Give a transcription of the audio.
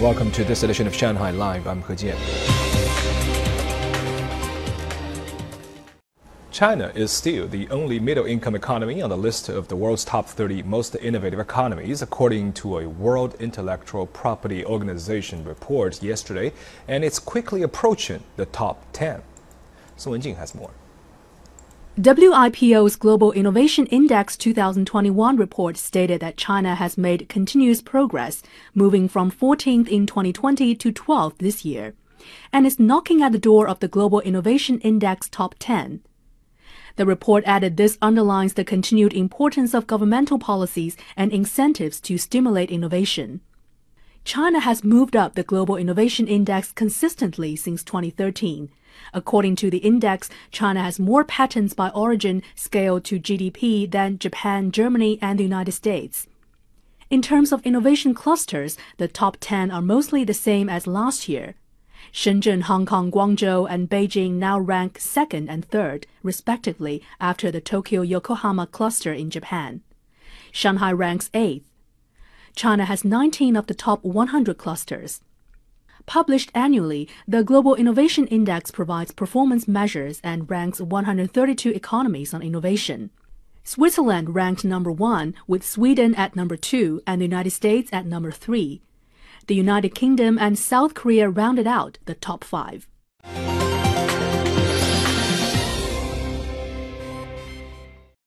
Welcome to this edition of Shanghai Live. I'm He Jian. China is still the only middle income economy on the list of the world's top 30 most innovative economies, according to a World Intellectual Property Organization report yesterday, and it's quickly approaching the top 10. Sun Wenjing has more. WIPO's Global Innovation Index 2021 report stated that China has made continuous progress, moving from 14th in 2020 to 12th this year, and is knocking at the door of the Global Innovation Index top 10. The report added this underlines the continued importance of governmental policies and incentives to stimulate innovation. China has moved up the Global Innovation Index consistently since 2013. According to the index, China has more patents by origin scaled to GDP than Japan, Germany, and the United States. In terms of innovation clusters, the top 10 are mostly the same as last year. Shenzhen, Hong Kong, Guangzhou, and Beijing now rank second and third, respectively, after the Tokyo Yokohama cluster in Japan. Shanghai ranks eighth. China has 19 of the top 100 clusters. Published annually, the Global Innovation Index provides performance measures and ranks 132 economies on innovation. Switzerland ranked number one, with Sweden at number two and the United States at number three. The United Kingdom and South Korea rounded out the top five.